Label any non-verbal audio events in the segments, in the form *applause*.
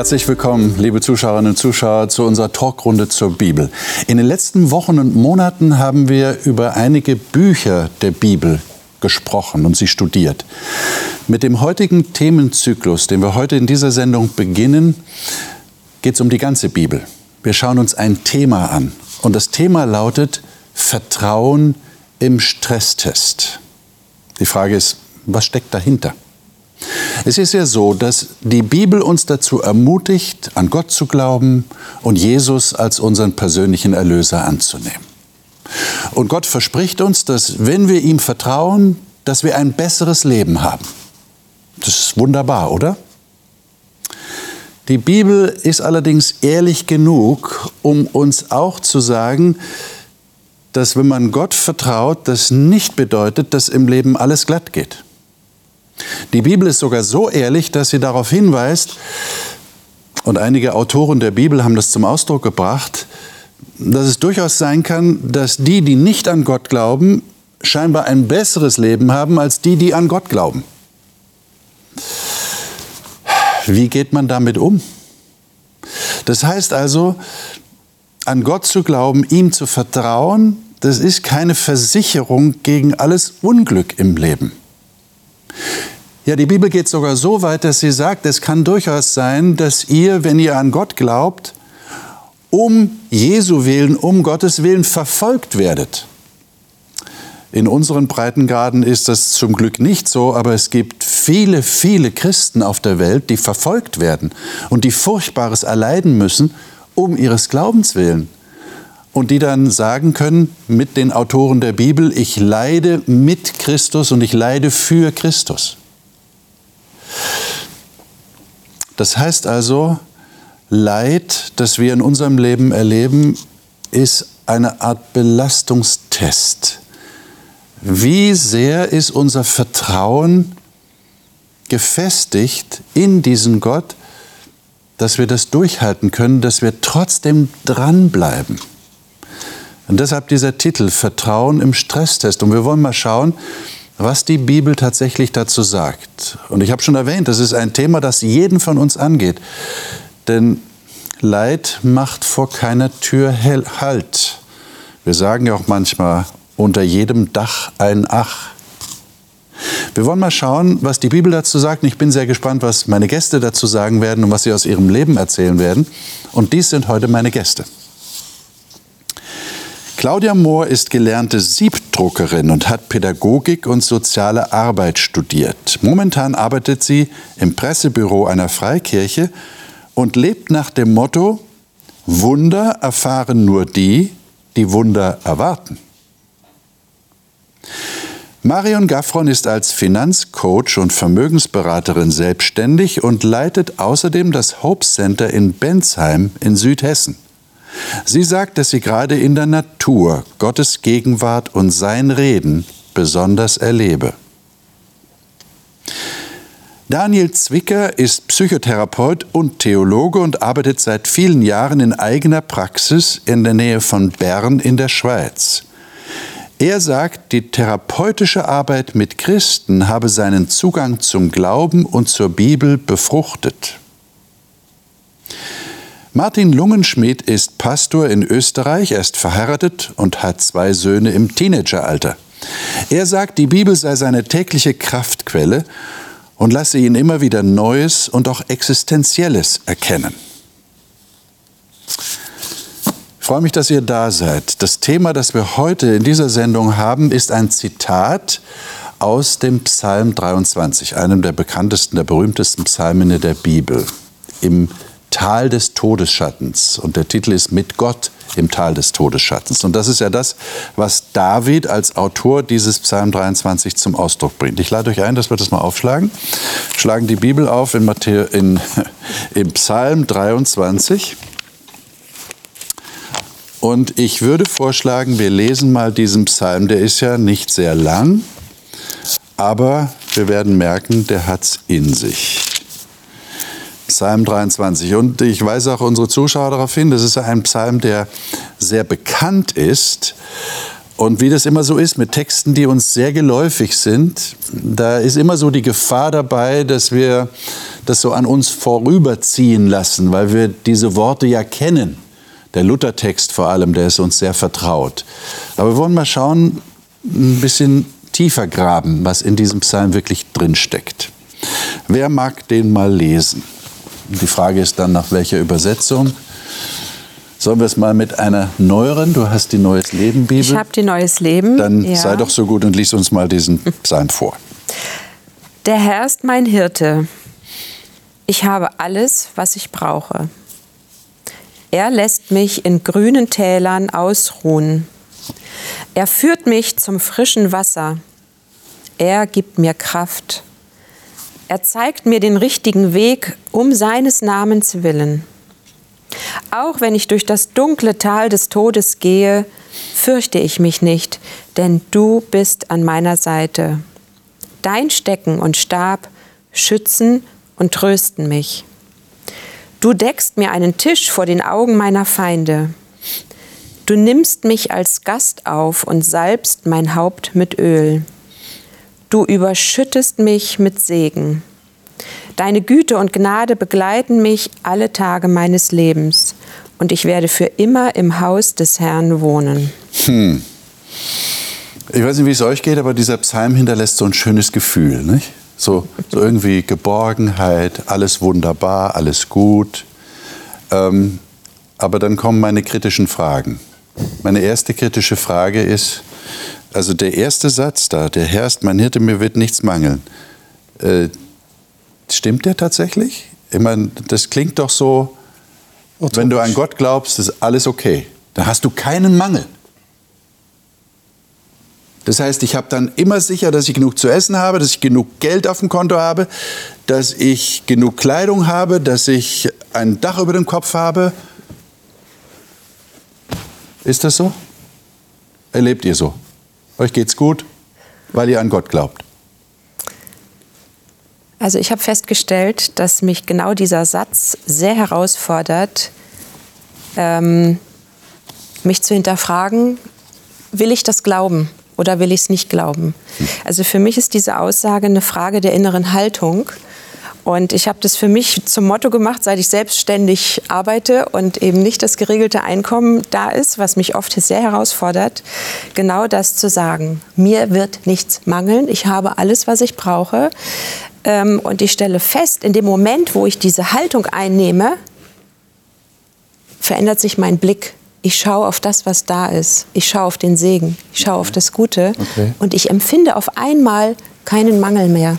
Herzlich willkommen, liebe Zuschauerinnen und Zuschauer, zu unserer Talkrunde zur Bibel. In den letzten Wochen und Monaten haben wir über einige Bücher der Bibel gesprochen und sie studiert. Mit dem heutigen Themenzyklus, den wir heute in dieser Sendung beginnen, geht es um die ganze Bibel. Wir schauen uns ein Thema an und das Thema lautet Vertrauen im Stresstest. Die Frage ist, was steckt dahinter? Es ist ja so, dass die Bibel uns dazu ermutigt, an Gott zu glauben und Jesus als unseren persönlichen Erlöser anzunehmen. Und Gott verspricht uns, dass wenn wir ihm vertrauen, dass wir ein besseres Leben haben. Das ist wunderbar, oder? Die Bibel ist allerdings ehrlich genug, um uns auch zu sagen, dass wenn man Gott vertraut, das nicht bedeutet, dass im Leben alles glatt geht. Die Bibel ist sogar so ehrlich, dass sie darauf hinweist, und einige Autoren der Bibel haben das zum Ausdruck gebracht, dass es durchaus sein kann, dass die, die nicht an Gott glauben, scheinbar ein besseres Leben haben als die, die an Gott glauben. Wie geht man damit um? Das heißt also, an Gott zu glauben, ihm zu vertrauen, das ist keine Versicherung gegen alles Unglück im Leben. Ja, die Bibel geht sogar so weit, dass sie sagt, es kann durchaus sein, dass ihr, wenn ihr an Gott glaubt, um Jesu willen, um Gottes willen verfolgt werdet. In unseren Breitengraden ist das zum Glück nicht so, aber es gibt viele, viele Christen auf der Welt, die verfolgt werden und die Furchtbares erleiden müssen, um ihres Glaubens willen. Und die dann sagen können mit den Autoren der Bibel, ich leide mit Christus und ich leide für Christus. Das heißt also, Leid, das wir in unserem Leben erleben, ist eine Art Belastungstest. Wie sehr ist unser Vertrauen gefestigt in diesen Gott, dass wir das durchhalten können, dass wir trotzdem dranbleiben. Und deshalb dieser Titel Vertrauen im Stresstest. Und wir wollen mal schauen, was die Bibel tatsächlich dazu sagt. Und ich habe schon erwähnt, das ist ein Thema, das jeden von uns angeht. Denn Leid macht vor keiner Tür Halt. Wir sagen ja auch manchmal, unter jedem Dach ein Ach. Wir wollen mal schauen, was die Bibel dazu sagt. Und ich bin sehr gespannt, was meine Gäste dazu sagen werden und was sie aus ihrem Leben erzählen werden. Und dies sind heute meine Gäste. Claudia Mohr ist gelernte Siebdruckerin und hat Pädagogik und soziale Arbeit studiert. Momentan arbeitet sie im Pressebüro einer Freikirche und lebt nach dem Motto, Wunder erfahren nur die, die Wunder erwarten. Marion Gaffron ist als Finanzcoach und Vermögensberaterin selbstständig und leitet außerdem das Hope Center in Bensheim in Südhessen. Sie sagt, dass sie gerade in der Natur Gottes Gegenwart und sein Reden besonders erlebe. Daniel Zwicker ist Psychotherapeut und Theologe und arbeitet seit vielen Jahren in eigener Praxis in der Nähe von Bern in der Schweiz. Er sagt, die therapeutische Arbeit mit Christen habe seinen Zugang zum Glauben und zur Bibel befruchtet. Martin Lungenschmidt ist Pastor in Österreich, er ist verheiratet und hat zwei Söhne im Teenageralter. Er sagt, die Bibel sei seine tägliche Kraftquelle und lasse ihn immer wieder Neues und auch Existenzielles erkennen freue mich, dass ihr da seid. Das Thema, das wir heute in dieser Sendung haben, ist ein Zitat aus dem Psalm 23, einem der bekanntesten, der berühmtesten Psalmen der Bibel, im Tal des Todesschattens. Und der Titel ist Mit Gott im Tal des Todesschattens. Und das ist ja das, was David als Autor dieses Psalm 23 zum Ausdruck bringt. Ich lade euch ein, dass wir das mal aufschlagen. Schlagen die Bibel auf in, Matthäus, in, *laughs* im Psalm 23. Und ich würde vorschlagen, wir lesen mal diesen Psalm. Der ist ja nicht sehr lang, aber wir werden merken, der hat es in sich. Psalm 23. Und ich weise auch unsere Zuschauer darauf hin, das ist ein Psalm, der sehr bekannt ist. Und wie das immer so ist mit Texten, die uns sehr geläufig sind, da ist immer so die Gefahr dabei, dass wir das so an uns vorüberziehen lassen, weil wir diese Worte ja kennen. Der Luthertext vor allem, der ist uns sehr vertraut. Aber wir wollen mal schauen, ein bisschen tiefer graben, was in diesem Psalm wirklich drinsteckt. Wer mag den mal lesen? Die Frage ist dann, nach welcher Übersetzung? Sollen wir es mal mit einer neueren? Du hast die Neues Leben Bibel. Ich habe die Neues Leben. Dann ja. sei doch so gut und lies uns mal diesen Psalm vor. Der Herr ist mein Hirte. Ich habe alles, was ich brauche. Er lässt mich in grünen Tälern ausruhen. Er führt mich zum frischen Wasser. Er gibt mir Kraft. Er zeigt mir den richtigen Weg um seines Namens willen. Auch wenn ich durch das dunkle Tal des Todes gehe, fürchte ich mich nicht, denn du bist an meiner Seite. Dein Stecken und Stab schützen und trösten mich. Du deckst mir einen Tisch vor den Augen meiner Feinde. Du nimmst mich als Gast auf und salbst mein Haupt mit Öl. Du überschüttest mich mit Segen. Deine Güte und Gnade begleiten mich alle Tage meines Lebens und ich werde für immer im Haus des Herrn wohnen. Hm. Ich weiß nicht, wie es euch geht, aber dieser Psalm hinterlässt so ein schönes Gefühl. Nicht? So, so irgendwie Geborgenheit, alles wunderbar, alles gut. Ähm, aber dann kommen meine kritischen Fragen. Meine erste kritische Frage ist, also der erste Satz da, der Herr ist mein Hirte, mir wird nichts mangeln. Äh, Stimmt der tatsächlich? Ich meine, das klingt doch so, wenn du an Gott glaubst, ist alles okay. Dann hast du keinen Mangel. Das heißt, ich habe dann immer sicher, dass ich genug zu essen habe, dass ich genug Geld auf dem Konto habe, dass ich genug Kleidung habe, dass ich ein Dach über dem Kopf habe. Ist das so? Erlebt ihr so? Euch geht's gut, weil ihr an Gott glaubt? Also ich habe festgestellt, dass mich genau dieser Satz sehr herausfordert, ähm, mich zu hinterfragen, will ich das glauben oder will ich es nicht glauben? Also für mich ist diese Aussage eine Frage der inneren Haltung. Und ich habe das für mich zum Motto gemacht, seit ich selbstständig arbeite und eben nicht das geregelte Einkommen da ist, was mich oft sehr herausfordert, genau das zu sagen. Mir wird nichts mangeln, ich habe alles, was ich brauche. Ähm, und ich stelle fest, in dem Moment, wo ich diese Haltung einnehme, verändert sich mein Blick. Ich schaue auf das, was da ist. Ich schaue auf den Segen. Ich schaue auf das Gute. Okay. Und ich empfinde auf einmal keinen Mangel mehr.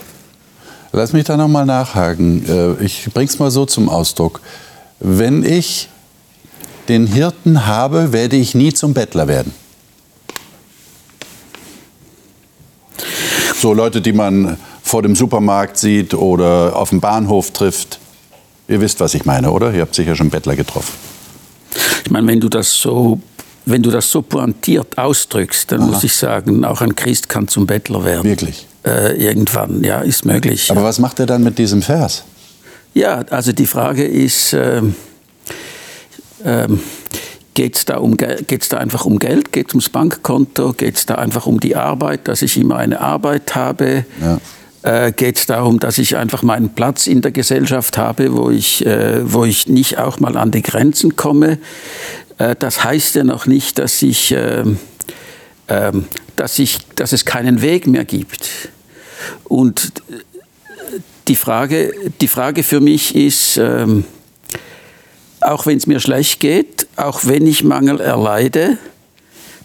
Lass mich da nochmal nachhaken. Äh, ich bring's mal so zum Ausdruck. Wenn ich den Hirten habe, werde ich nie zum Bettler werden. So Leute, die man vor dem Supermarkt sieht oder auf dem Bahnhof trifft. Ihr wisst, was ich meine, oder? Ihr habt sicher schon Bettler getroffen. Ich meine, wenn du das so, wenn du das so pointiert ausdrückst, dann Aha. muss ich sagen, auch ein Christ kann zum Bettler werden. Wirklich? Äh, irgendwann, ja, ist möglich. Aber was macht er dann mit diesem Vers? Ja, also die Frage ist, äh, äh, Geht es da, um, da einfach um Geld? Geht es ums Bankkonto? Geht es da einfach um die Arbeit, dass ich immer eine Arbeit habe? Ja äh, geht es darum, dass ich einfach meinen Platz in der Gesellschaft habe, wo ich, äh, wo ich nicht auch mal an die Grenzen komme. Äh, das heißt ja noch nicht, dass, ich, ähm, ähm, dass, ich, dass es keinen Weg mehr gibt. Und die Frage, die Frage für mich ist, ähm, auch wenn es mir schlecht geht, auch wenn ich Mangel erleide,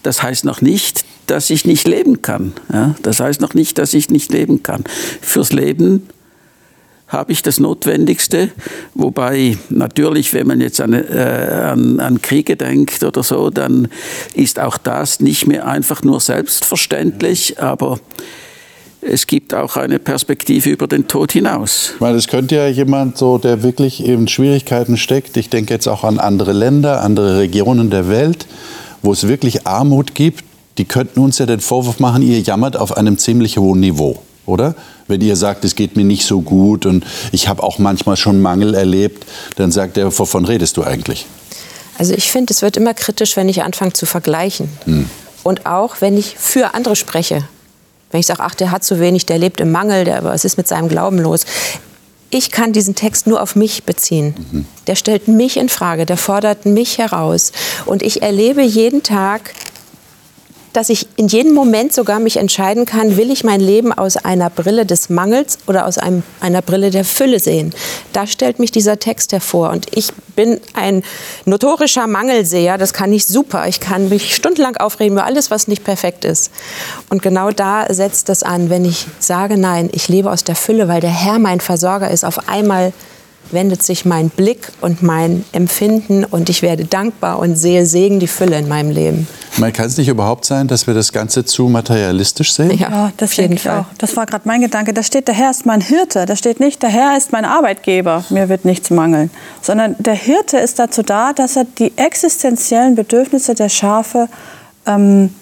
das heißt noch nicht, dass ich nicht leben kann. Ja? Das heißt noch nicht, dass ich nicht leben kann. Fürs Leben habe ich das Notwendigste, wobei natürlich, wenn man jetzt an, äh, an, an, Kriege denkt oder so, dann ist auch das nicht mehr einfach nur selbstverständlich, aber es gibt auch eine Perspektive über den Tod hinaus. Weil es könnte ja jemand so, der wirklich in Schwierigkeiten steckt, ich denke jetzt auch an andere Länder, andere Regionen der Welt, wo es wirklich Armut gibt, die könnten uns ja den Vorwurf machen, ihr jammert auf einem ziemlich hohen Niveau, oder? Wenn ihr sagt, es geht mir nicht so gut und ich habe auch manchmal schon Mangel erlebt, dann sagt er, wovon redest du eigentlich? Also ich finde, es wird immer kritisch, wenn ich anfange zu vergleichen. Hm. Und auch wenn ich für andere spreche, wenn ich sage, ach, der hat zu wenig, der lebt im Mangel, der, was ist mit seinem Glauben los? Ich kann diesen Text nur auf mich beziehen. Mhm. Der stellt mich in Frage, der fordert mich heraus. Und ich erlebe jeden Tag dass ich in jedem Moment sogar mich entscheiden kann, will ich mein Leben aus einer Brille des Mangels oder aus einem, einer Brille der Fülle sehen. Da stellt mich dieser Text hervor. Und ich bin ein notorischer Mangelseher, das kann ich super. Ich kann mich stundenlang aufregen über alles, was nicht perfekt ist. Und genau da setzt es an, wenn ich sage, nein, ich lebe aus der Fülle, weil der Herr mein Versorger ist, auf einmal wendet sich mein Blick und mein Empfinden und ich werde dankbar und sehe Segen die Fülle in meinem Leben. Man kann es nicht überhaupt sein, dass wir das Ganze zu materialistisch sehen? Ja, ja das denke ich Fall. auch. Das war gerade mein Gedanke. Da steht, der Herr ist mein Hirte. Da steht nicht, der Herr ist mein Arbeitgeber. Mir wird nichts mangeln. Sondern der Hirte ist dazu da, dass er die existenziellen Bedürfnisse der Schafe ähm,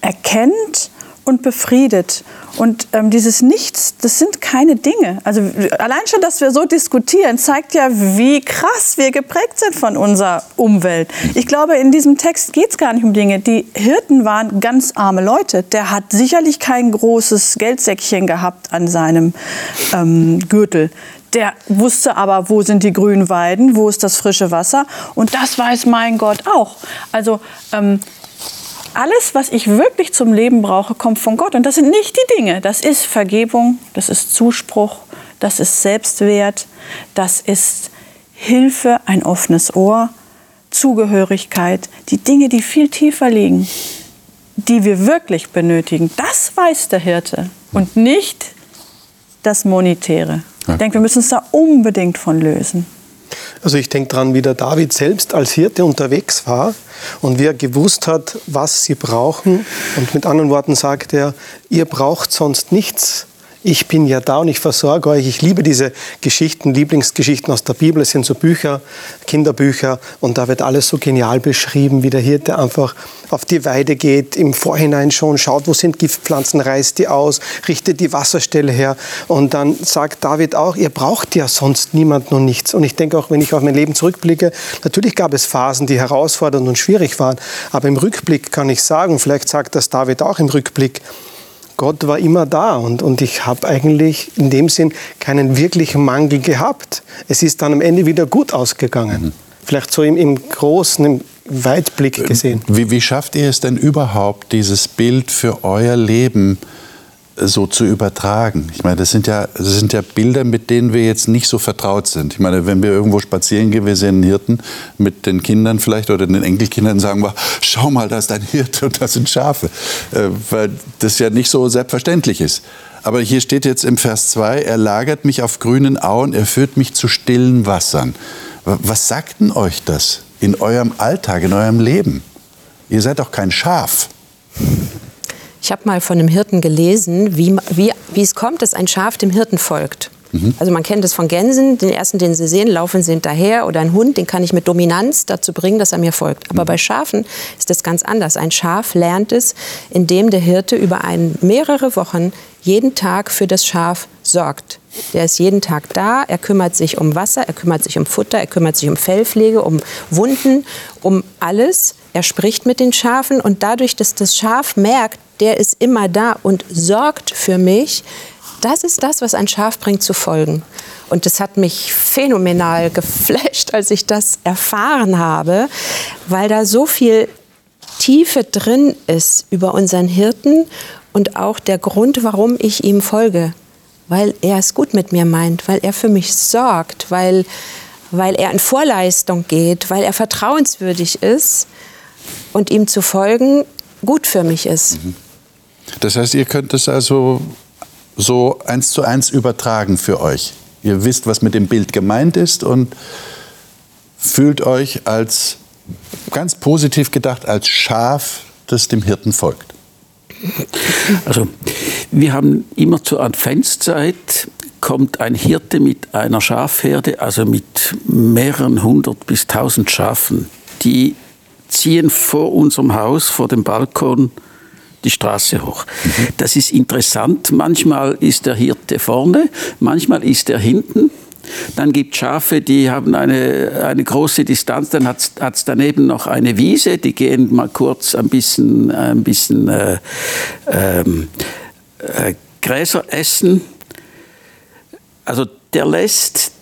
erkennt und befriedet. Und ähm, dieses Nichts, das sind keine Dinge. Also allein schon, dass wir so diskutieren, zeigt ja, wie krass wir geprägt sind von unserer Umwelt. Ich glaube, in diesem Text geht es gar nicht um Dinge. Die Hirten waren ganz arme Leute. Der hat sicherlich kein großes Geldsäckchen gehabt an seinem ähm, Gürtel. Der wusste aber, wo sind die grünen Weiden, wo ist das frische Wasser. Und das weiß mein Gott auch. Also ähm, alles, was ich wirklich zum Leben brauche, kommt von Gott. Und das sind nicht die Dinge. Das ist Vergebung, das ist Zuspruch, das ist Selbstwert, das ist Hilfe, ein offenes Ohr, Zugehörigkeit, die Dinge, die viel tiefer liegen, die wir wirklich benötigen. Das weiß der Hirte und nicht das Monetäre. Ich denke, wir müssen uns da unbedingt von lösen. Also ich denke daran, wie der David selbst als Hirte unterwegs war und wie er gewusst hat, was sie brauchen. Und mit anderen Worten sagt er, ihr braucht sonst nichts ich bin ja da und ich versorge euch. Ich liebe diese Geschichten, Lieblingsgeschichten aus der Bibel. Es sind so Bücher, Kinderbücher und da wird alles so genial beschrieben, wie der Hirte einfach auf die Weide geht, im Vorhinein schon schaut, wo sind Giftpflanzen, reißt die aus, richtet die Wasserstelle her und dann sagt David auch, ihr braucht ja sonst niemanden und nichts. Und ich denke auch, wenn ich auf mein Leben zurückblicke, natürlich gab es Phasen, die herausfordernd und schwierig waren, aber im Rückblick kann ich sagen, vielleicht sagt das David auch im Rückblick, Gott war immer da und, und ich habe eigentlich in dem Sinn keinen wirklichen Mangel gehabt. Es ist dann am Ende wieder gut ausgegangen. Mhm. Vielleicht so im, im großen, im Weitblick ähm, gesehen. Wie, wie schafft ihr es denn überhaupt, dieses Bild für euer Leben so zu übertragen. Ich meine, das sind, ja, das sind ja Bilder, mit denen wir jetzt nicht so vertraut sind. Ich meine, wenn wir irgendwo spazieren gehen, wir sehen einen Hirten mit den Kindern vielleicht oder den Enkelkindern, sagen wir, schau mal, da ist ein Hirte und das sind Schafe. Äh, weil das ja nicht so selbstverständlich ist. Aber hier steht jetzt im Vers 2, er lagert mich auf grünen Auen, er führt mich zu stillen Wassern. Was sagt denn euch das in eurem Alltag, in eurem Leben? Ihr seid doch kein Schaf. Ich habe mal von einem Hirten gelesen, wie, wie, wie es kommt, dass ein Schaf dem Hirten folgt. Mhm. Also man kennt es von Gänsen, den ersten, den sie sehen, laufen sie hinterher. Oder ein Hund, den kann ich mit Dominanz dazu bringen, dass er mir folgt. Aber mhm. bei Schafen ist das ganz anders. Ein Schaf lernt es, indem der Hirte über ein, mehrere Wochen jeden Tag für das Schaf sorgt. Der ist jeden Tag da, er kümmert sich um Wasser, er kümmert sich um Futter, er kümmert sich um Fellpflege, um Wunden, um alles. Er spricht mit den Schafen und dadurch, dass das Schaf merkt, der ist immer da und sorgt für mich. Das ist das, was ein Schaf bringt zu folgen. Und das hat mich phänomenal *laughs* geflasht, als ich das erfahren habe, weil da so viel Tiefe drin ist über unseren Hirten und auch der Grund, warum ich ihm folge. Weil er es gut mit mir meint, weil er für mich sorgt, weil, weil er in Vorleistung geht, weil er vertrauenswürdig ist und ihm zu folgen gut für mich ist. Mhm. Das heißt, ihr könnt es also so eins zu eins übertragen für euch. Ihr wisst, was mit dem Bild gemeint ist und fühlt euch als ganz positiv gedacht als Schaf, das dem Hirten folgt. Also wir haben immer zur Adventszeit kommt ein Hirte mit einer Schafherde, also mit mehreren hundert bis tausend Schafen. Die ziehen vor unserem Haus, vor dem Balkon, die Straße hoch. Das ist interessant. Manchmal ist der Hirte vorne, manchmal ist er hinten. Dann gibt es Schafe, die haben eine, eine große Distanz. Dann hat es daneben noch eine Wiese, die gehen mal kurz ein bisschen, ein bisschen äh, ähm, äh, Gräser essen. Also der lässt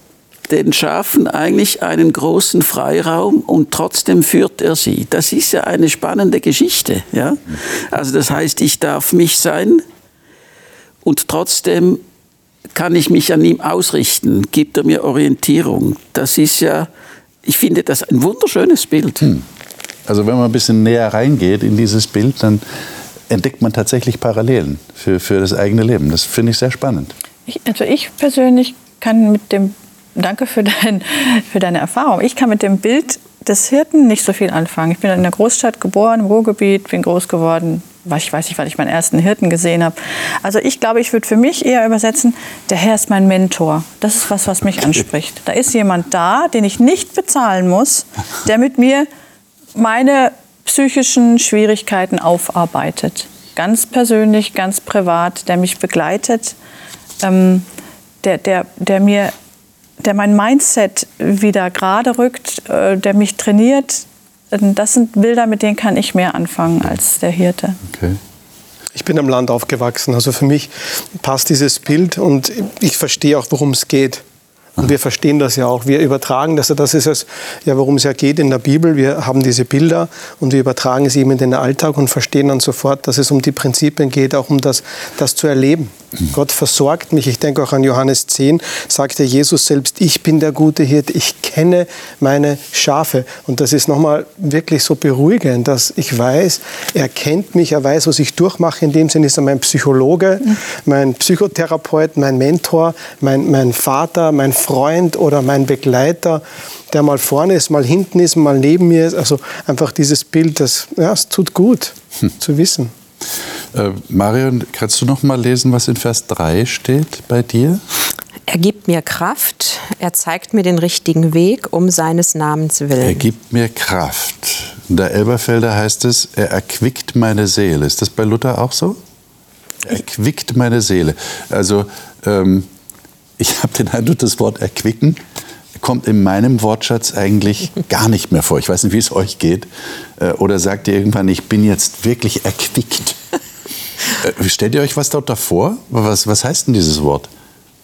den Schafen eigentlich einen großen Freiraum und trotzdem führt er sie. Das ist ja eine spannende Geschichte. Ja? Also das heißt, ich darf mich sein und trotzdem kann ich mich an ihm ausrichten, gibt er mir Orientierung. Das ist ja, ich finde das ein wunderschönes Bild. Hm. Also wenn man ein bisschen näher reingeht in dieses Bild, dann entdeckt man tatsächlich Parallelen für, für das eigene Leben. Das finde ich sehr spannend. Ich, also ich persönlich kann mit dem, danke für, dein, für deine Erfahrung, ich kann mit dem Bild des Hirten nicht so viel anfangen. Ich bin in einer Großstadt geboren, im Ruhrgebiet, bin groß geworden. Ich weiß nicht, wann ich meinen ersten Hirten gesehen habe. Also ich glaube, ich würde für mich eher übersetzen, der Herr ist mein Mentor. Das ist was, was mich anspricht. Da ist jemand da, den ich nicht bezahlen muss, *laughs* der mit mir meine psychischen Schwierigkeiten aufarbeitet. Ganz persönlich, ganz privat, der mich begleitet, ähm, der, der, der mir der mein Mindset wieder gerade rückt, äh, der mich trainiert. Das sind Bilder, mit denen kann ich mehr anfangen als der Hirte. Okay. Ich bin am Land aufgewachsen, also für mich passt dieses Bild und ich verstehe auch, worum es geht. Und wir verstehen das ja auch. Wir übertragen das. Das ist es, ja, worum es ja geht in der Bibel. Wir haben diese Bilder und wir übertragen es eben in den Alltag und verstehen dann sofort, dass es um die Prinzipien geht, auch um das, das zu erleben. Gott versorgt mich. Ich denke auch an Johannes 10, sagte Jesus selbst, ich bin der gute Hirt, ich kenne meine Schafe. Und das ist nochmal wirklich so beruhigend, dass ich weiß, er kennt mich, er weiß, was ich durchmache. In dem Sinne ist er mein Psychologe, mein Psychotherapeut, mein Mentor, mein, mein Vater, mein Freund oder mein Begleiter, der mal vorne ist, mal hinten ist, mal neben mir ist. Also einfach dieses Bild, das ja, es tut gut hm. zu wissen. Äh, Marion, kannst du noch mal lesen, was in Vers 3 steht bei dir? Er gibt mir Kraft, er zeigt mir den richtigen Weg um seines Namens willen. Er gibt mir Kraft. In der Elberfelder heißt es, er erquickt meine Seele. Ist das bei Luther auch so? Er erquickt meine Seele. Also ähm, ich *laughs* habe den Eindruck, das Wort erquicken kommt in meinem Wortschatz eigentlich *laughs* gar nicht mehr vor. Ich weiß nicht, wie es euch geht. Äh, oder sagt ihr irgendwann, ich bin jetzt wirklich erquickt? *laughs* Äh, stellt ihr euch was dort davor? Was, was heißt denn dieses Wort?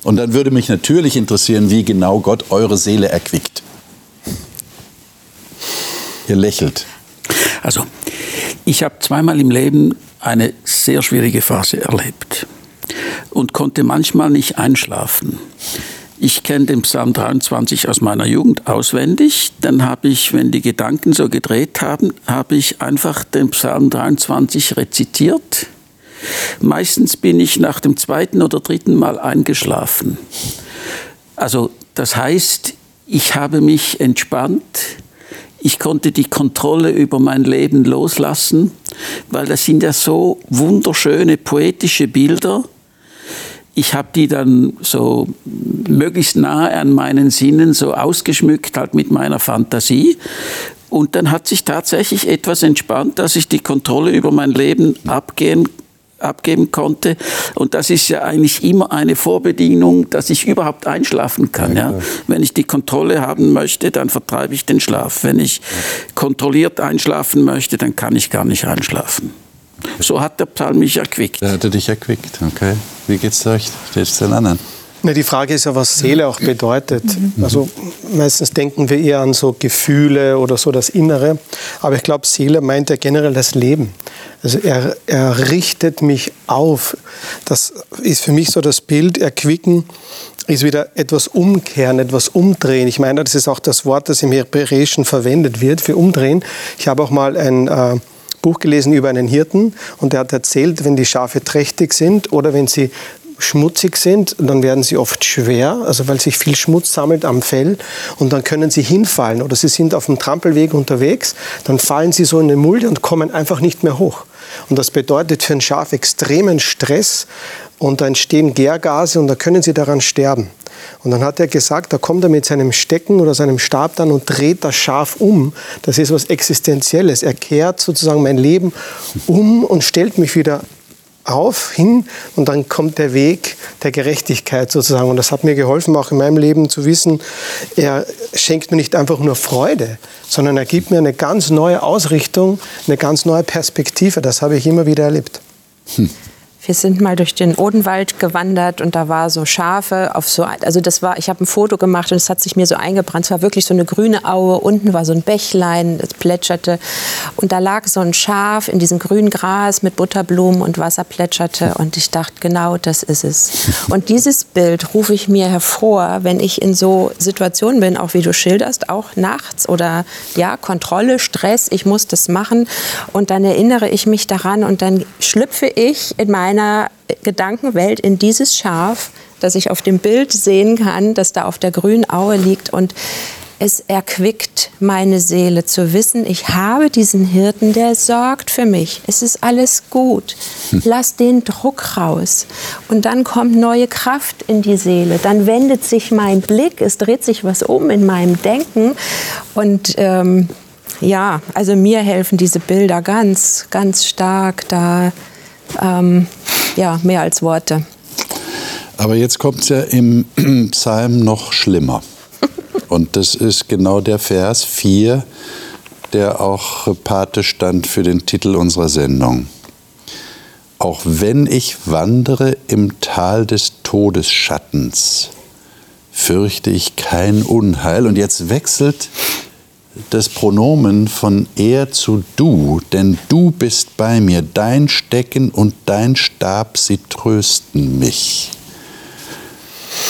Und dann würde mich natürlich interessieren, wie genau Gott eure Seele erquickt. Ihr lächelt. Also, ich habe zweimal im Leben eine sehr schwierige Phase erlebt und konnte manchmal nicht einschlafen. Ich kenne den Psalm 23 aus meiner Jugend auswendig. Dann habe ich, wenn die Gedanken so gedreht haben, habe ich einfach den Psalm 23 rezitiert. Meistens bin ich nach dem zweiten oder dritten Mal eingeschlafen. Also das heißt, ich habe mich entspannt, ich konnte die Kontrolle über mein Leben loslassen, weil das sind ja so wunderschöne poetische Bilder, ich habe die dann so möglichst nahe an meinen Sinnen so ausgeschmückt, halt mit meiner Fantasie. Und dann hat sich tatsächlich etwas entspannt, dass ich die Kontrolle über mein Leben abgehen abgeben konnte. Und das ist ja eigentlich immer eine Vorbedingung, dass ich überhaupt einschlafen kann. Ja, Wenn ich die Kontrolle haben möchte, dann vertreibe ich den Schlaf. Wenn ich kontrolliert einschlafen möchte, dann kann ich gar nicht einschlafen. So hat der Psalm mich erquickt. Er hatte dich erquickt, okay. Wie geht's euch? Geht's den anderen? Na, die Frage ist ja, was Seele auch bedeutet. Mhm. Also meistens denken wir eher an so Gefühle oder so das Innere. Aber ich glaube, Seele meint ja generell das Leben. Also er, er richtet mich auf. Das ist für mich so das Bild, erquicken ist wieder etwas umkehren, etwas umdrehen. Ich meine, das ist auch das Wort, das im Hebräischen verwendet wird für umdrehen. Ich habe auch mal ein... Äh, Buch gelesen über einen Hirten und der hat erzählt, wenn die Schafe trächtig sind oder wenn sie schmutzig sind, dann werden sie oft schwer, also weil sich viel Schmutz sammelt am Fell und dann können sie hinfallen oder sie sind auf dem Trampelweg unterwegs, dann fallen sie so in den Mulde und kommen einfach nicht mehr hoch. Und das bedeutet für ein Schaf extremen Stress und da entstehen Gärgase und da können sie daran sterben. Und dann hat er gesagt, da kommt er mit seinem Stecken oder seinem Stab dann und dreht das Schaf um. Das ist was Existenzielles. Er kehrt sozusagen mein Leben um und stellt mich wieder auf, hin und dann kommt der Weg der Gerechtigkeit sozusagen. Und das hat mir geholfen, auch in meinem Leben zu wissen, er schenkt mir nicht einfach nur Freude, sondern er gibt mir eine ganz neue Ausrichtung, eine ganz neue Perspektive. Das habe ich immer wieder erlebt. Hm. Wir sind mal durch den Odenwald gewandert und da war so Schafe auf so, also das war, ich habe ein Foto gemacht und es hat sich mir so eingebrannt. Es war wirklich so eine grüne Aue, unten war so ein Bächlein, das plätscherte und da lag so ein Schaf in diesem grünen Gras mit Butterblumen und Wasser plätscherte und ich dachte, genau das ist es. Und dieses Bild rufe ich mir hervor, wenn ich in so Situationen bin, auch wie du schilderst, auch nachts oder ja, Kontrolle, Stress, ich muss das machen und dann erinnere ich mich daran und dann schlüpfe ich in mein meiner Gedankenwelt in dieses Schaf, das ich auf dem Bild sehen kann, das da auf der grünen Aue liegt und es erquickt meine Seele zu wissen, ich habe diesen Hirten, der sorgt für mich. Es ist alles gut. Hm. Lass den Druck raus. Und dann kommt neue Kraft in die Seele. Dann wendet sich mein Blick, es dreht sich was um in meinem Denken. Und ähm, ja, also mir helfen diese Bilder ganz, ganz stark, da ähm, ja, mehr als Worte. Aber jetzt kommt es ja im *clears throat* Psalm noch schlimmer. *laughs* Und das ist genau der Vers 4, der auch Pate stand für den Titel unserer Sendung. Auch wenn ich wandere im Tal des Todesschattens, fürchte ich kein Unheil. Und jetzt wechselt das Pronomen von er zu du, denn du bist bei mir, dein Stecken und dein Stab, sie trösten mich.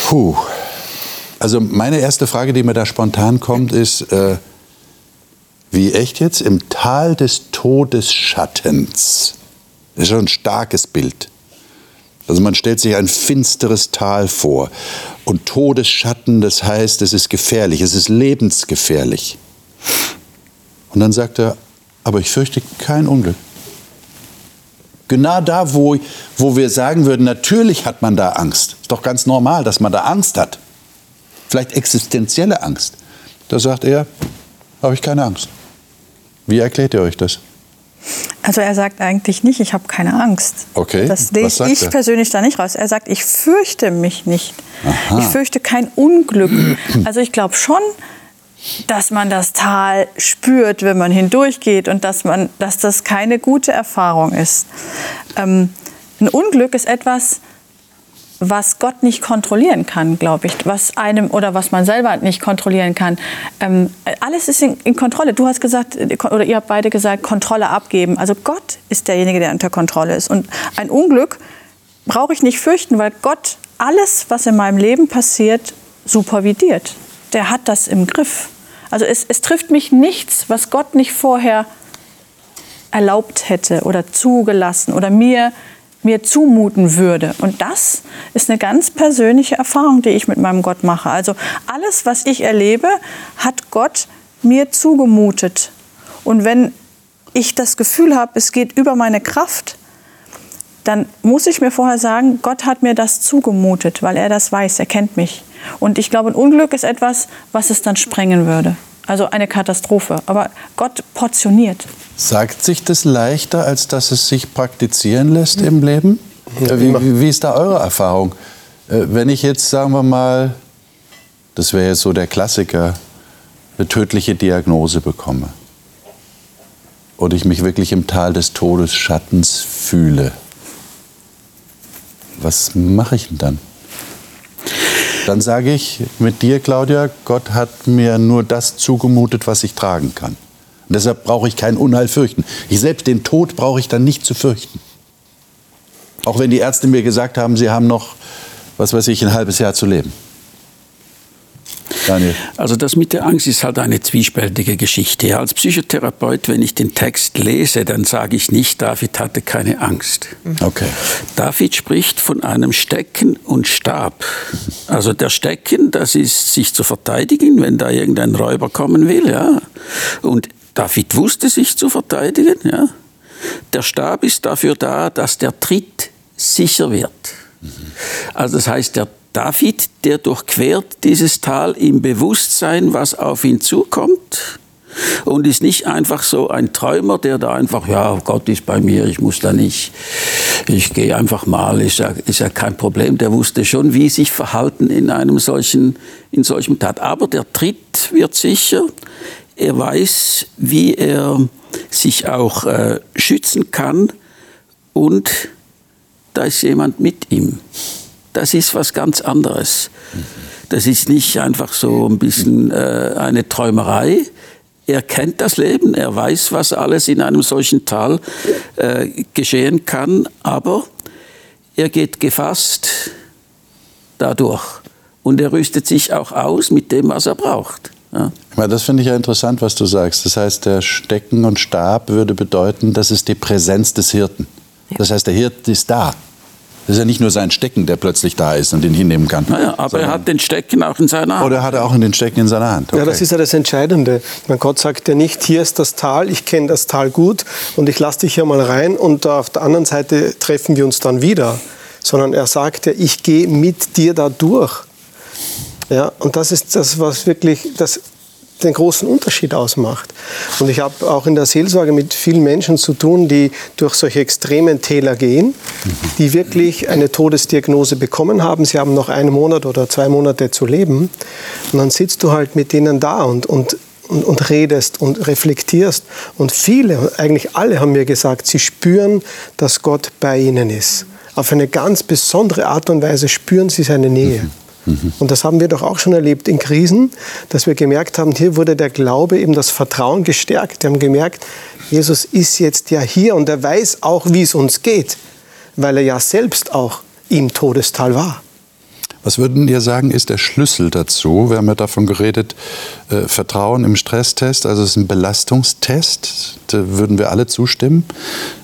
Puh. Also meine erste Frage, die mir da spontan kommt, ist, äh, wie echt jetzt? Im Tal des Todesschattens. Das ist schon ein starkes Bild. Also man stellt sich ein finsteres Tal vor. Und Todesschatten, das heißt, es ist gefährlich, es ist lebensgefährlich. Und dann sagt er, aber ich fürchte kein Unglück. Genau da, wo, wo wir sagen würden, natürlich hat man da Angst. Ist doch ganz normal, dass man da Angst hat. Vielleicht existenzielle Angst. Da sagt er, habe ich keine Angst. Wie erklärt ihr euch das? Also er sagt eigentlich nicht, ich habe keine Angst. Okay. Das lese ich er? persönlich da nicht raus. Er sagt, ich fürchte mich nicht. Aha. Ich fürchte kein Unglück. Also ich glaube schon, dass man das Tal spürt, wenn man hindurchgeht und dass, man, dass das keine gute Erfahrung ist. Ähm, ein Unglück ist etwas, was Gott nicht kontrollieren kann, glaube ich, was einem oder was man selber nicht kontrollieren kann. Ähm, alles ist in, in, Kontrolle. Du hast gesagt, oder ihr habt beide gesagt, Kontrolle abgeben. Also Gott ist derjenige, der unter Kontrolle ist. Und ein Unglück brauche ich nicht fürchten, weil Gott alles, was in meinem Leben passiert, supervidiert der hat das im Griff. Also es, es trifft mich nichts, was Gott nicht vorher erlaubt hätte oder zugelassen oder mir, mir zumuten würde. Und das ist eine ganz persönliche Erfahrung, die ich mit meinem Gott mache. Also alles, was ich erlebe, hat Gott mir zugemutet. Und wenn ich das Gefühl habe, es geht über meine Kraft, dann muss ich mir vorher sagen, Gott hat mir das zugemutet, weil er das weiß, er kennt mich. Und ich glaube, ein Unglück ist etwas, was es dann sprengen würde. Also eine Katastrophe. Aber Gott portioniert. Sagt sich das leichter, als dass es sich praktizieren lässt im Leben? Wie, wie ist da eure Erfahrung? Äh, wenn ich jetzt, sagen wir mal, das wäre jetzt so der Klassiker, eine tödliche Diagnose bekomme und ich mich wirklich im Tal des Todesschattens fühle, was mache ich denn dann? Dann sage ich mit dir, Claudia, Gott hat mir nur das zugemutet, was ich tragen kann. Und deshalb brauche ich kein Unheil fürchten. Ich selbst den Tod brauche ich dann nicht zu fürchten. Auch wenn die Ärzte mir gesagt haben, sie haben noch, was weiß ich, ein halbes Jahr zu leben. Daniel. Also das mit der Angst ist halt eine zwiespältige Geschichte. Als Psychotherapeut, wenn ich den Text lese, dann sage ich nicht, David hatte keine Angst. Okay. David spricht von einem Stecken und Stab. Also der Stecken, das ist sich zu verteidigen, wenn da irgendein Räuber kommen will, ja. Und David wusste sich zu verteidigen, ja. Der Stab ist dafür da, dass der Tritt sicher wird. Also das heißt, der David, der durchquert dieses Tal im Bewusstsein, was auf ihn zukommt und ist nicht einfach so ein Träumer, der da einfach, ja, Gott ist bei mir, ich muss da nicht Ich gehe einfach mal, ist ja, ist ja kein Problem. Der wusste schon, wie sich verhalten in einem solchen, in solchem Tat. Aber der Tritt wird sicher. Er weiß, wie er sich auch äh, schützen kann und da ist jemand mit ihm. Das ist was ganz anderes. Das ist nicht einfach so ein bisschen äh, eine Träumerei. Er kennt das Leben, er weiß, was alles in einem solchen Tal äh, geschehen kann, aber er geht gefasst dadurch und er rüstet sich auch aus mit dem, was er braucht. Ja. Das finde ich ja interessant, was du sagst. Das heißt, der Stecken und Stab würde bedeuten, das ist die Präsenz des Hirten. Das heißt, der Hirt ist da. Das ist ja nicht nur sein Stecken, der plötzlich da ist und ihn hinnehmen kann. Naja, aber er hat den Stecken auch in seiner Hand. Oder hat er auch den Stecken in seiner Hand? Okay. Ja, das ist ja das Entscheidende. Mein Gott sagt ja nicht, hier ist das Tal, ich kenne das Tal gut und ich lasse dich hier mal rein und auf der anderen Seite treffen wir uns dann wieder. Sondern er sagt ja, ich gehe mit dir da durch. Ja, und das ist das, was wirklich das den großen Unterschied ausmacht. Und ich habe auch in der Seelsorge mit vielen Menschen zu tun, die durch solche extremen Täler gehen, die wirklich eine Todesdiagnose bekommen haben. Sie haben noch einen Monat oder zwei Monate zu leben. Und dann sitzt du halt mit denen da und, und und, und, redest und reflektierst. Und viele, eigentlich alle haben mir gesagt, sie spüren, dass Gott bei ihnen ist. Auf eine ganz besondere Art und Weise spüren sie seine Nähe. Mhm. Und das haben wir doch auch schon erlebt in Krisen, dass wir gemerkt haben, hier wurde der Glaube, eben das Vertrauen gestärkt. Wir haben gemerkt, Jesus ist jetzt ja hier und er weiß auch, wie es uns geht, weil er ja selbst auch im Todestal war. Was würden ihr sagen, ist der Schlüssel dazu? Wir haben ja davon geredet, äh, Vertrauen im Stresstest, also es ist ein Belastungstest, da würden wir alle zustimmen.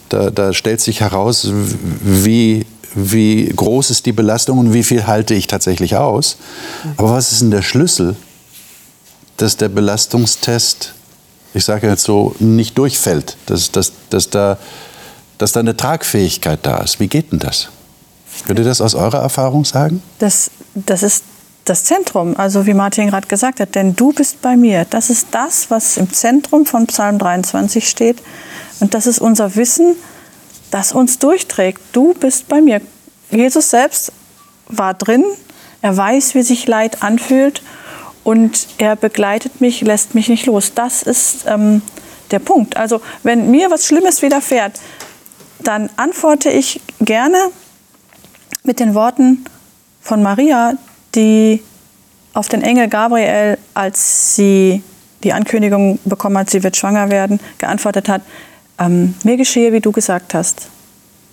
Da, da stellt sich heraus, wie wie groß ist die Belastung und wie viel halte ich tatsächlich aus. Aber was ist denn der Schlüssel, dass der Belastungstest, ich sage jetzt so, nicht durchfällt, dass, dass, dass, da, dass da eine Tragfähigkeit da ist? Wie geht denn das? Könnt ihr das aus eurer Erfahrung sagen? Das, das ist das Zentrum, also wie Martin gerade gesagt hat, denn du bist bei mir. Das ist das, was im Zentrum von Psalm 23 steht. Und das ist unser Wissen, das uns durchträgt. Du bist bei mir. Jesus selbst war drin. Er weiß, wie sich Leid anfühlt und er begleitet mich, lässt mich nicht los. Das ist ähm, der Punkt. Also wenn mir was Schlimmes widerfährt, dann antworte ich gerne mit den Worten von Maria, die auf den Engel Gabriel, als sie die Ankündigung bekommen hat, sie wird schwanger werden, geantwortet hat, ähm, mir geschehe, wie du gesagt hast.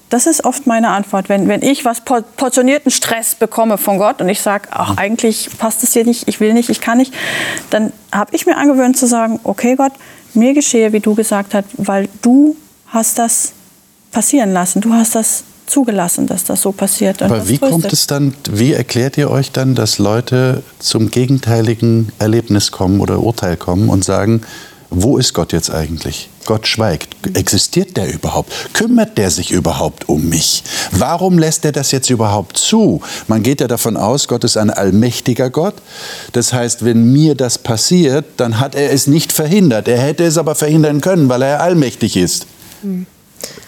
Das ist oft meine Antwort, wenn, wenn ich was portionierten Stress bekomme von Gott und ich sage, ach, mhm. eigentlich passt es hier nicht, ich will nicht, ich kann nicht, dann habe ich mir angewöhnt zu sagen, okay Gott, mir geschehe, wie du gesagt hast, weil du hast das passieren lassen, du hast das zugelassen, dass das so passiert. Und Aber wie kommt es dann, wie erklärt ihr euch dann, dass Leute zum gegenteiligen Erlebnis kommen oder Urteil kommen und sagen, wo ist Gott jetzt eigentlich? Gott schweigt. Existiert der überhaupt? Kümmert der sich überhaupt um mich? Warum lässt er das jetzt überhaupt zu? Man geht ja davon aus, Gott ist ein allmächtiger Gott. Das heißt, wenn mir das passiert, dann hat er es nicht verhindert. Er hätte es aber verhindern können, weil er allmächtig ist. Mhm.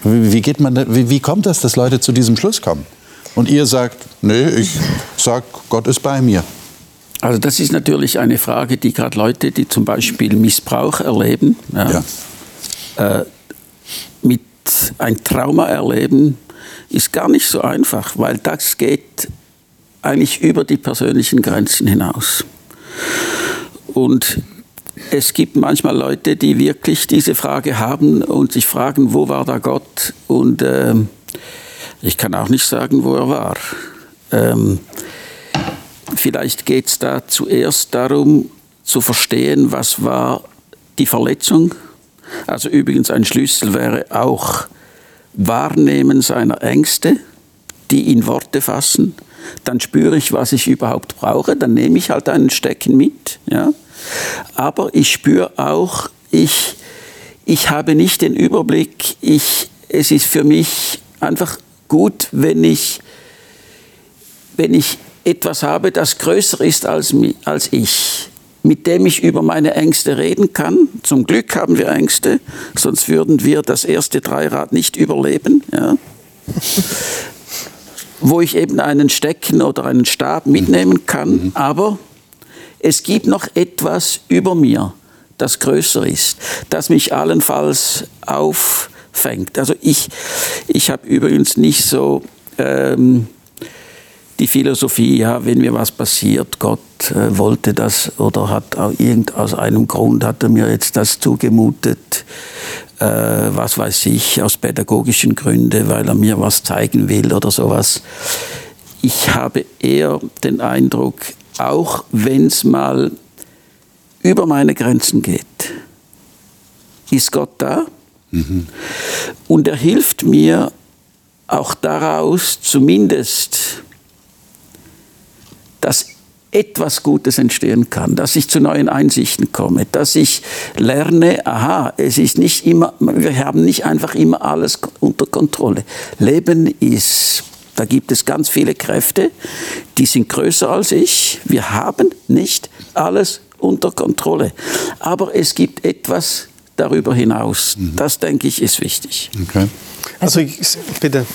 Wie, geht man, wie, wie kommt das, dass Leute zu diesem Schluss kommen? Und ihr sagt, nee, ich sag, Gott ist bei mir. Also das ist natürlich eine Frage, die gerade Leute, die zum Beispiel Missbrauch erleben, ja, ja. Äh, mit ein Trauma erleben, ist gar nicht so einfach, weil das geht eigentlich über die persönlichen Grenzen hinaus. Und es gibt manchmal Leute, die wirklich diese Frage haben und sich fragen, wo war da Gott? Und äh, ich kann auch nicht sagen, wo er war. Ähm, Vielleicht geht es da zuerst darum zu verstehen, was war die Verletzung. Also übrigens ein Schlüssel wäre auch Wahrnehmen seiner Ängste, die in Worte fassen. Dann spüre ich, was ich überhaupt brauche. Dann nehme ich halt einen Stecken mit. Ja? Aber ich spüre auch, ich, ich habe nicht den Überblick. Ich, es ist für mich einfach gut, wenn ich, wenn ich etwas habe, das größer ist als, als ich, mit dem ich über meine Ängste reden kann. Zum Glück haben wir Ängste, sonst würden wir das erste Dreirad nicht überleben. Ja. *laughs* wo ich eben einen Stecken oder einen Stab mitnehmen kann, mhm. aber es gibt noch etwas über mir, das größer ist, das mich allenfalls auffängt. Also ich, ich habe übrigens nicht so ähm, die Philosophie, ja, wenn mir was passiert, Gott äh, wollte das oder hat irgend aus einem Grund hat er mir jetzt das zugemutet, äh, was weiß ich, aus pädagogischen Gründen, weil er mir was zeigen will oder sowas. Ich habe eher den Eindruck, auch wenn es mal über meine Grenzen geht, ist Gott da mhm. und er hilft mir auch daraus zumindest, dass etwas Gutes entstehen kann, dass ich zu neuen Einsichten komme, dass ich lerne, aha, es ist nicht immer, wir haben nicht einfach immer alles unter Kontrolle. Leben ist da gibt es ganz viele Kräfte, die sind größer als ich. Wir haben nicht alles unter Kontrolle. Aber es gibt etwas darüber hinaus. Mhm. Das, denke ich, ist wichtig. Okay. Also, also bitte.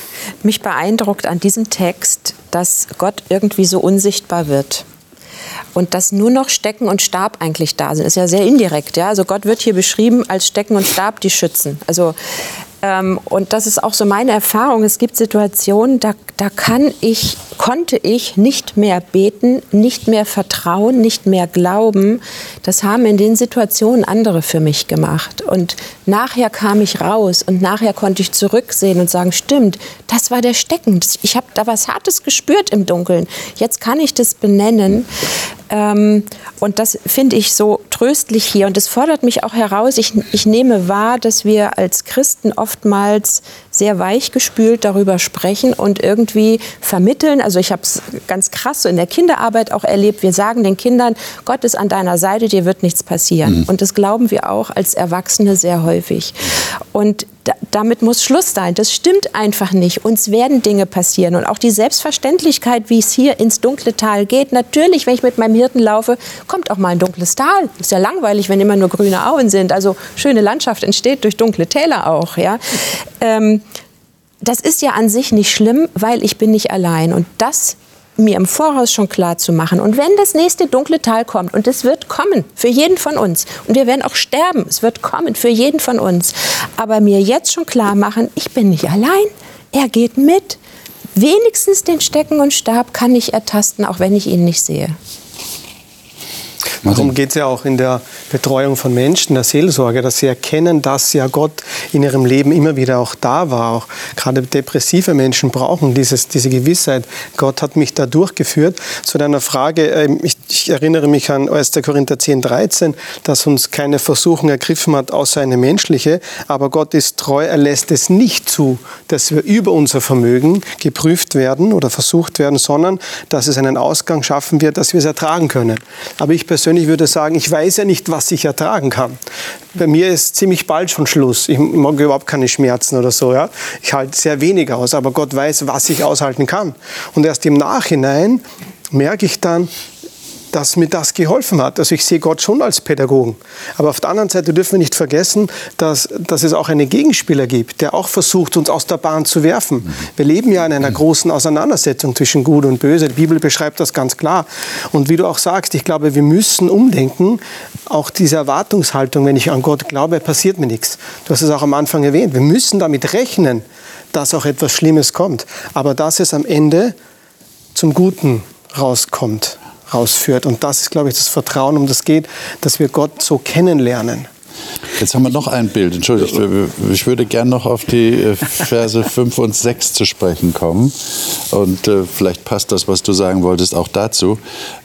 Mich beeindruckt an diesem Text, dass Gott irgendwie so unsichtbar wird und dass nur noch Stecken und Stab eigentlich da sind. Das ist ja sehr indirekt. Ja? Also Gott wird hier beschrieben als Stecken und Stab, die schützen. Also ähm, und das ist auch so meine Erfahrung. Es gibt Situationen, da, da kann ich, konnte ich nicht mehr beten, nicht mehr vertrauen, nicht mehr glauben. Das haben in den Situationen andere für mich gemacht. Und nachher kam ich raus und nachher konnte ich zurücksehen und sagen, stimmt, das war der Stecken. Ich habe da was Hartes gespürt im Dunkeln. Jetzt kann ich das benennen. Ähm, und das finde ich so tröstlich hier. Und es fordert mich auch heraus. Ich, ich nehme wahr, dass wir als Christen oftmals sehr weichgespült darüber sprechen und irgendwie vermitteln. Also ich habe es ganz krass so in der Kinderarbeit auch erlebt. Wir sagen den Kindern, Gott ist an deiner Seite, dir wird nichts passieren. Mhm. Und das glauben wir auch als Erwachsene sehr häufig. Und da, damit muss Schluss sein. Das stimmt einfach nicht. Uns werden Dinge passieren. Und auch die Selbstverständlichkeit, wie es hier ins dunkle Tal geht. Natürlich, wenn ich mit meinem Hirten laufe, kommt auch mal ein dunkles Tal. Ist ja langweilig, wenn immer nur grüne Auen sind. Also schöne Landschaft entsteht durch dunkle Täler auch. Ja? Ähm, das ist ja an sich nicht schlimm, weil ich bin nicht allein. Und das mir im Voraus schon klar zu machen. Und wenn das nächste dunkle Tal kommt, und es wird kommen für jeden von uns, und wir werden auch sterben, es wird kommen für jeden von uns, aber mir jetzt schon klar machen, ich bin nicht allein, er geht mit. Wenigstens den Stecken und Stab kann ich ertasten, auch wenn ich ihn nicht sehe. Darum geht es ja auch in der Betreuung von Menschen, der Seelsorge, dass sie erkennen, dass ja Gott in ihrem Leben immer wieder auch da war. Auch gerade depressive Menschen brauchen dieses, diese Gewissheit, Gott hat mich da durchgeführt. Zu deiner Frage, ähm, ich, ich erinnere mich an 1. Korinther 10, 13, dass uns keine Versuchung ergriffen hat, außer eine menschliche. Aber Gott ist treu, er lässt es nicht zu, dass wir über unser Vermögen geprüft werden oder versucht werden, sondern dass es einen Ausgang schaffen wird, dass wir es ertragen können. Aber ich persönlich würde sagen, ich weiß ja nicht, was ich ertragen kann. Bei mir ist ziemlich bald schon Schluss. Ich mag überhaupt keine Schmerzen oder so. Ja? Ich halte sehr wenig aus, aber Gott weiß, was ich aushalten kann. Und erst im Nachhinein merke ich dann, dass mir das geholfen hat. Also ich sehe Gott schon als Pädagogen. Aber auf der anderen Seite dürfen wir nicht vergessen, dass, dass es auch einen Gegenspieler gibt, der auch versucht, uns aus der Bahn zu werfen. Wir leben ja in einer großen Auseinandersetzung zwischen Gut und Böse. Die Bibel beschreibt das ganz klar. Und wie du auch sagst, ich glaube, wir müssen umdenken. Auch diese Erwartungshaltung, wenn ich an Gott glaube, passiert mir nichts. Du hast es auch am Anfang erwähnt. Wir müssen damit rechnen, dass auch etwas Schlimmes kommt. Aber dass es am Ende zum Guten rauskommt rausführt. Und das ist, glaube ich, das Vertrauen, um das geht, dass wir Gott so kennenlernen. Jetzt haben wir noch ein Bild. Entschuldigung, ich würde gerne noch auf die äh, Verse *laughs* 5 und 6 zu sprechen kommen. Und äh, vielleicht passt das, was du sagen wolltest, auch dazu.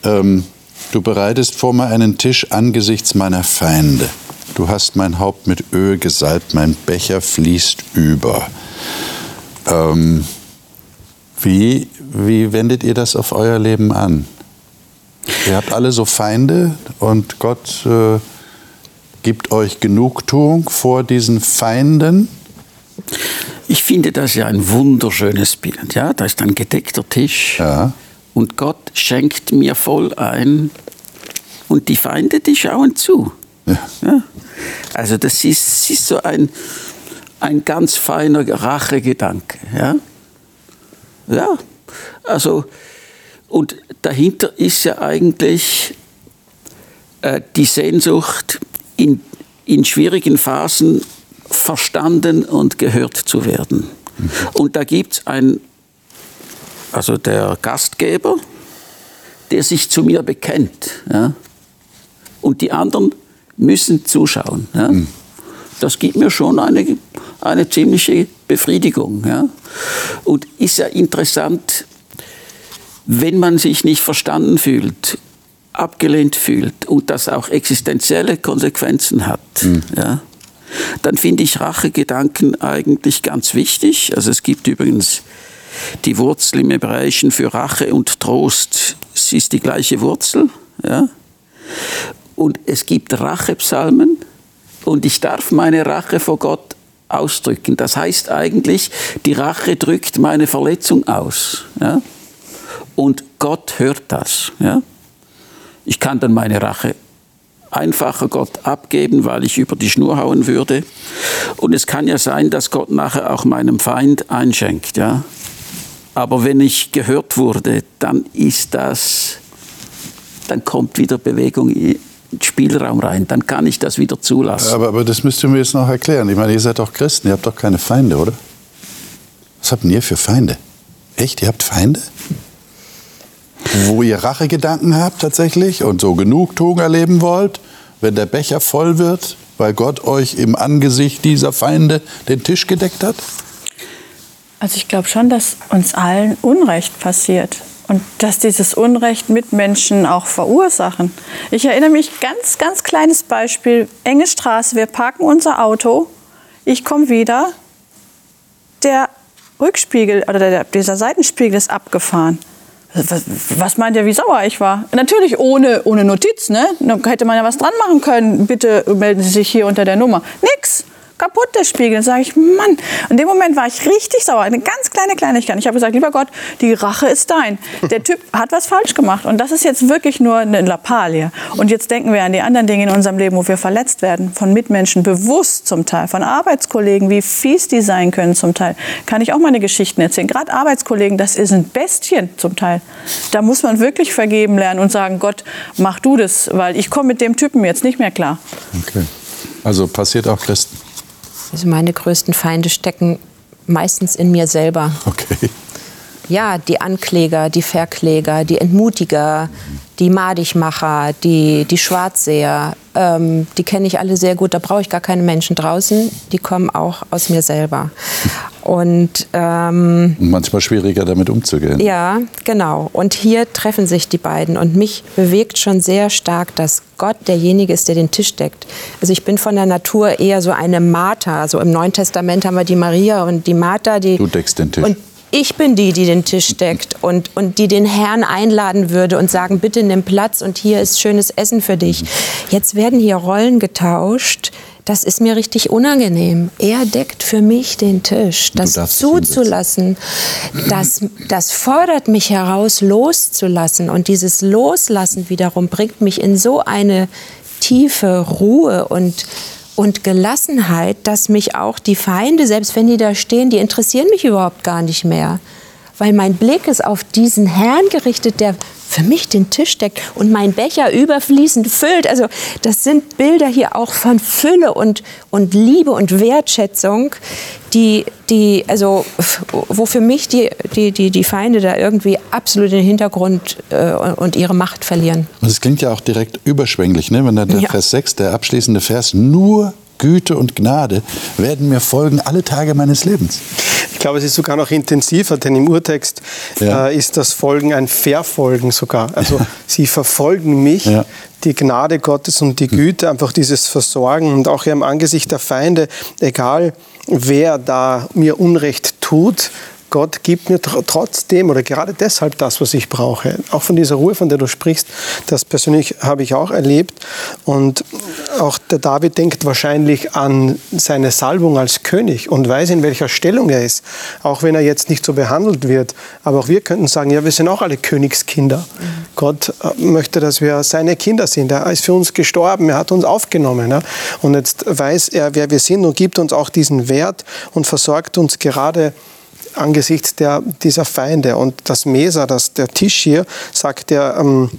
Ähm, du bereitest vor mir einen Tisch angesichts meiner Feinde. Du hast mein Haupt mit Öl gesalbt, mein Becher fließt über. Ähm, wie, wie wendet ihr das auf euer Leben an? Ihr habt alle so Feinde und Gott äh, gibt euch Genugtuung vor diesen Feinden. Ich finde das ja ein wunderschönes Bild. Ja, da ist ein gedeckter Tisch ja. und Gott schenkt mir voll ein und die Feinde, die schauen zu. Ja. ja. Also das ist, ist so ein, ein ganz feiner Rachegedanke. Ja? Ja, also, und dahinter ist ja eigentlich äh, die Sehnsucht, in, in schwierigen Phasen verstanden und gehört zu werden. Mhm. Und da gibt es ein, also der Gastgeber, der sich zu mir bekennt. Ja? Und die anderen müssen zuschauen. Ja? Mhm. Das gibt mir schon eine, eine ziemliche Befriedigung. Ja? Und ist ja interessant, wenn man sich nicht verstanden fühlt, abgelehnt fühlt und das auch existenzielle Konsequenzen hat, mhm. ja, dann finde ich Rachegedanken eigentlich ganz wichtig. Also es gibt übrigens die Wurzel im Hebräischen für Rache und Trost. Es ist die gleiche Wurzel. Ja? Und es gibt Rachepsalmen und ich darf meine Rache vor Gott ausdrücken. Das heißt eigentlich, die Rache drückt meine Verletzung aus. Ja? Und Gott hört das. Ja? Ich kann dann meine Rache einfacher Gott abgeben, weil ich über die Schnur hauen würde. Und es kann ja sein, dass Gott nachher auch meinem Feind einschenkt. Ja? Aber wenn ich gehört wurde, dann ist das, dann kommt wieder Bewegung in Spielraum rein. Dann kann ich das wieder zulassen. Aber, aber das müsst ihr mir jetzt noch erklären. Ich meine, ihr seid doch Christen, ihr habt doch keine Feinde, oder? Was habt ihr für Feinde? Echt, ihr habt Feinde? Wo ihr Rachegedanken habt tatsächlich und so Genugtuung erleben wollt, wenn der Becher voll wird, weil Gott euch im Angesicht dieser Feinde den Tisch gedeckt hat? Also ich glaube schon, dass uns allen Unrecht passiert und dass dieses Unrecht Mitmenschen auch verursachen. Ich erinnere mich ganz, ganz kleines Beispiel, enge Straße, wir parken unser Auto, ich komme wieder, der Rückspiegel oder der, dieser Seitenspiegel ist abgefahren. Was, was meint ihr, wie sauer ich war? Natürlich ohne, ohne Notiz, ne? Da hätte man ja was dran machen können. Bitte melden Sie sich hier unter der Nummer. Nix kaputt, der Spiegel. Dann sage ich, Mann. In dem Moment war ich richtig sauer. Eine ganz kleine Kleinigkeit. Ich habe gesagt, lieber Gott, die Rache ist dein. Der Typ hat was falsch gemacht. Und das ist jetzt wirklich nur eine Lappalie. Und jetzt denken wir an die anderen Dinge in unserem Leben, wo wir verletzt werden. Von Mitmenschen, bewusst zum Teil. Von Arbeitskollegen, wie fies die sein können zum Teil. Kann ich auch meine Geschichten erzählen. Gerade Arbeitskollegen, das sind Bestien zum Teil. Da muss man wirklich vergeben lernen und sagen, Gott, mach du das, weil ich komme mit dem Typen jetzt nicht mehr klar. Okay. Also passiert auch Christen. Also meine größten Feinde stecken meistens in mir selber. Okay. Ja, die Ankläger, die Verkläger, die Entmutiger, die Madigmacher, die, die Schwarzseher, ähm, die kenne ich alle sehr gut. Da brauche ich gar keine Menschen draußen. Die kommen auch aus mir selber. Und ähm, manchmal schwieriger damit umzugehen. Ja, genau. Und hier treffen sich die beiden. Und mich bewegt schon sehr stark, dass Gott derjenige ist, der den Tisch deckt. Also ich bin von der Natur eher so eine Martha. So im Neuen Testament haben wir die Maria und die Martha. Die, du deckst den Tisch. Und ich bin die, die den Tisch deckt und, und die den Herrn einladen würde und sagen, bitte nimm Platz und hier ist schönes Essen für dich. Jetzt werden hier Rollen getauscht. Das ist mir richtig unangenehm. Er deckt für mich den Tisch. Das zuzulassen, das, das fordert mich heraus, loszulassen. Und dieses Loslassen wiederum bringt mich in so eine tiefe Ruhe und und Gelassenheit, dass mich auch die Feinde, selbst wenn die da stehen, die interessieren mich überhaupt gar nicht mehr. Weil mein Blick ist auf diesen Herrn gerichtet, der für mich den Tisch deckt und mein Becher überfließend füllt. Also das sind Bilder hier auch von Fülle und, und Liebe und Wertschätzung, die, die, also, wo für mich die, die, die, die Feinde da irgendwie absolut den Hintergrund äh, und ihre Macht verlieren. Und es klingt ja auch direkt überschwänglich, ne? wenn der, der ja. Vers 6, der abschließende Vers, nur Güte und Gnade werden mir folgen alle Tage meines Lebens. Ich glaube, es ist sogar noch intensiver, denn im Urtext ja. äh, ist das Folgen ein Verfolgen sogar. Also ja. *laughs* sie verfolgen mich, ja. die Gnade Gottes und die Güte, einfach dieses Versorgen und auch im Angesicht der Feinde, egal wer da mir Unrecht tut, Gott gibt mir trotzdem oder gerade deshalb das, was ich brauche. Auch von dieser Ruhe, von der du sprichst, das persönlich habe ich auch erlebt. Und auch der David denkt wahrscheinlich an seine Salbung als König und weiß, in welcher Stellung er ist. Auch wenn er jetzt nicht so behandelt wird. Aber auch wir könnten sagen, ja, wir sind auch alle Königskinder. Mhm. Gott äh, möchte, dass wir seine Kinder sind. Er ist für uns gestorben, er hat uns aufgenommen. Und jetzt weiß er, wer wir sind und gibt uns auch diesen Wert und versorgt uns gerade angesichts der, dieser Feinde. Und das Mesa, das, der Tisch hier, sagt der, ähm,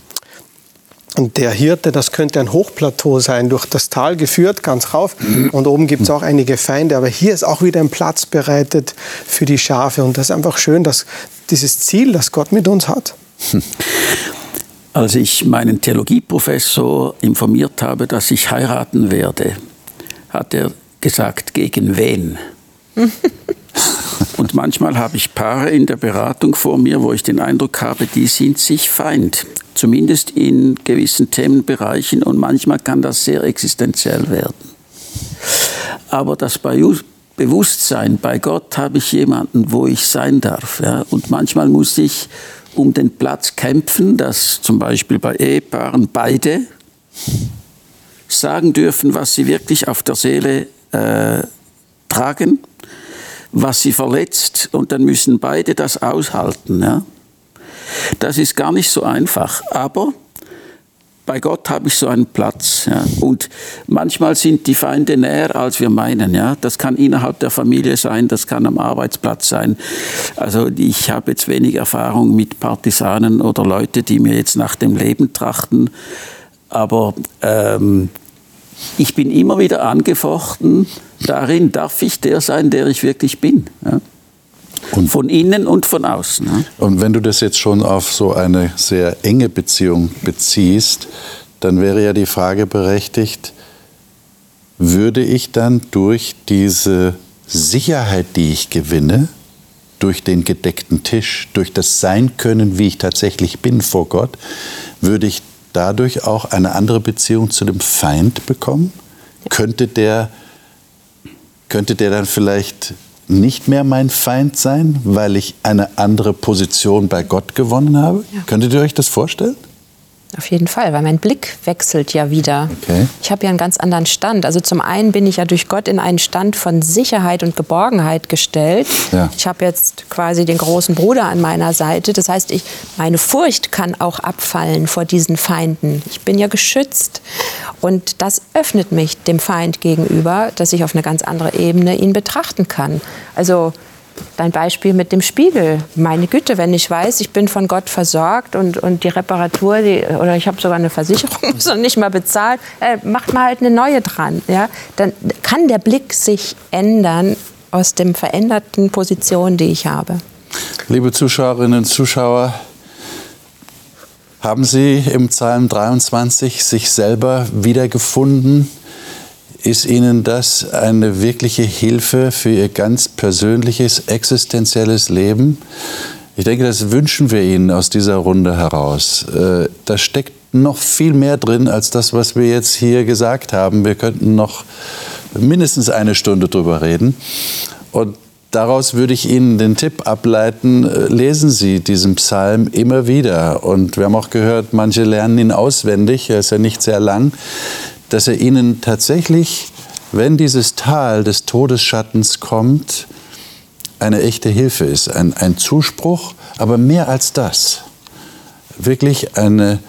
der Hirte, das könnte ein Hochplateau sein, durch das Tal geführt, ganz rauf. Und oben gibt es auch einige Feinde. Aber hier ist auch wieder ein Platz bereitet für die Schafe. Und das ist einfach schön, dass dieses Ziel, das Gott mit uns hat. *laughs* Als ich meinen Theologieprofessor informiert habe, dass ich heiraten werde, hat er gesagt, gegen wen? *laughs* Manchmal habe ich Paare in der Beratung vor mir, wo ich den Eindruck habe, die sind sich Feind. Zumindest in gewissen Themenbereichen und manchmal kann das sehr existenziell werden. Aber das Bewusstsein, bei Gott habe ich jemanden, wo ich sein darf. Ja? Und manchmal muss ich um den Platz kämpfen, dass zum Beispiel bei Ehepaaren beide sagen dürfen, was sie wirklich auf der Seele äh, tragen, was sie verletzt, und dann müssen beide das aushalten. Ja? Das ist gar nicht so einfach, aber bei Gott habe ich so einen Platz. Ja. Und manchmal sind die Feinde näher, als wir meinen. Ja. Das kann innerhalb der Familie sein, das kann am Arbeitsplatz sein. Also ich habe jetzt wenig Erfahrung mit Partisanen oder Leute, die mir jetzt nach dem Leben trachten. Aber ähm, ich bin immer wieder angefochten, darin darf ich der sein, der ich wirklich bin. Ja. Und von innen und von außen. Ja. Und wenn du das jetzt schon auf so eine sehr enge Beziehung beziehst, dann wäre ja die Frage berechtigt, würde ich dann durch diese Sicherheit, die ich gewinne, durch den gedeckten Tisch, durch das Sein können, wie ich tatsächlich bin vor Gott, würde ich dadurch auch eine andere Beziehung zu dem Feind bekommen? Könnte der, könnte der dann vielleicht nicht mehr mein Feind sein, weil ich eine andere Position bei Gott gewonnen habe? Ja. Könntet ihr euch das vorstellen? Auf jeden Fall, weil mein Blick wechselt ja wieder. Okay. Ich habe ja einen ganz anderen Stand. Also zum einen bin ich ja durch Gott in einen Stand von Sicherheit und Geborgenheit gestellt. Ja. Ich habe jetzt quasi den großen Bruder an meiner Seite. Das heißt, ich, meine Furcht kann auch abfallen vor diesen Feinden. Ich bin ja geschützt. Und das öffnet mich dem Feind gegenüber, dass ich auf eine ganz andere Ebene ihn betrachten kann. Also Dein Beispiel mit dem Spiegel. Meine Güte, wenn ich weiß, ich bin von Gott versorgt und, und die Reparatur, die, oder ich habe sogar eine Versicherung, *laughs* noch nicht mal bezahlt, äh, macht mal halt eine neue dran. Ja? Dann kann der Blick sich ändern aus dem veränderten Position, die ich habe. Liebe Zuschauerinnen und Zuschauer, haben Sie im Psalm 23 sich selber wiedergefunden? Ist Ihnen das eine wirkliche Hilfe für Ihr ganz persönliches, existenzielles Leben? Ich denke, das wünschen wir Ihnen aus dieser Runde heraus. Äh, da steckt noch viel mehr drin als das, was wir jetzt hier gesagt haben. Wir könnten noch mindestens eine Stunde drüber reden. Und daraus würde ich Ihnen den Tipp ableiten, äh, lesen Sie diesen Psalm immer wieder. Und wir haben auch gehört, manche lernen ihn auswendig, er ist ja nicht sehr lang dass er ihnen tatsächlich, wenn dieses Tal des Todesschattens kommt, eine echte Hilfe ist, ein, ein Zuspruch, aber mehr als das, wirklich eine,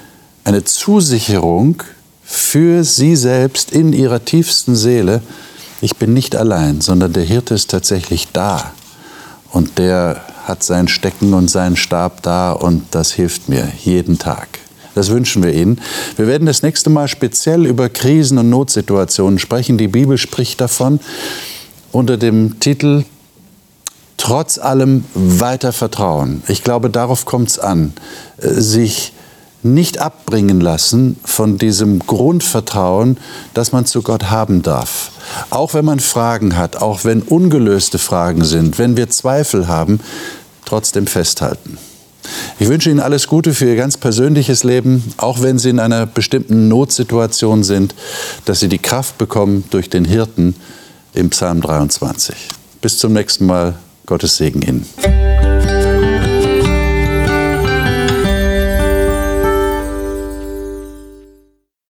eine Zusicherung für sie selbst in ihrer tiefsten Seele, ich bin nicht allein, sondern der Hirte ist tatsächlich da und der hat sein Stecken und seinen Stab da und das hilft mir jeden Tag. Das wünschen wir Ihnen. Wir werden das nächste Mal speziell über Krisen und Notsituationen sprechen. Die Bibel spricht davon unter dem Titel Trotz allem weiter Vertrauen. Ich glaube, darauf kommt es an, äh, sich nicht abbringen lassen von diesem Grundvertrauen, das man zu Gott haben darf. Auch wenn man Fragen hat, auch wenn ungelöste Fragen sind, wenn wir Zweifel haben, trotzdem festhalten. Ich wünsche Ihnen alles Gute für Ihr ganz persönliches Leben, auch wenn Sie in einer bestimmten Notsituation sind, dass Sie die Kraft bekommen durch den Hirten im Psalm 23. Bis zum nächsten Mal. Gottes Segen Ihnen.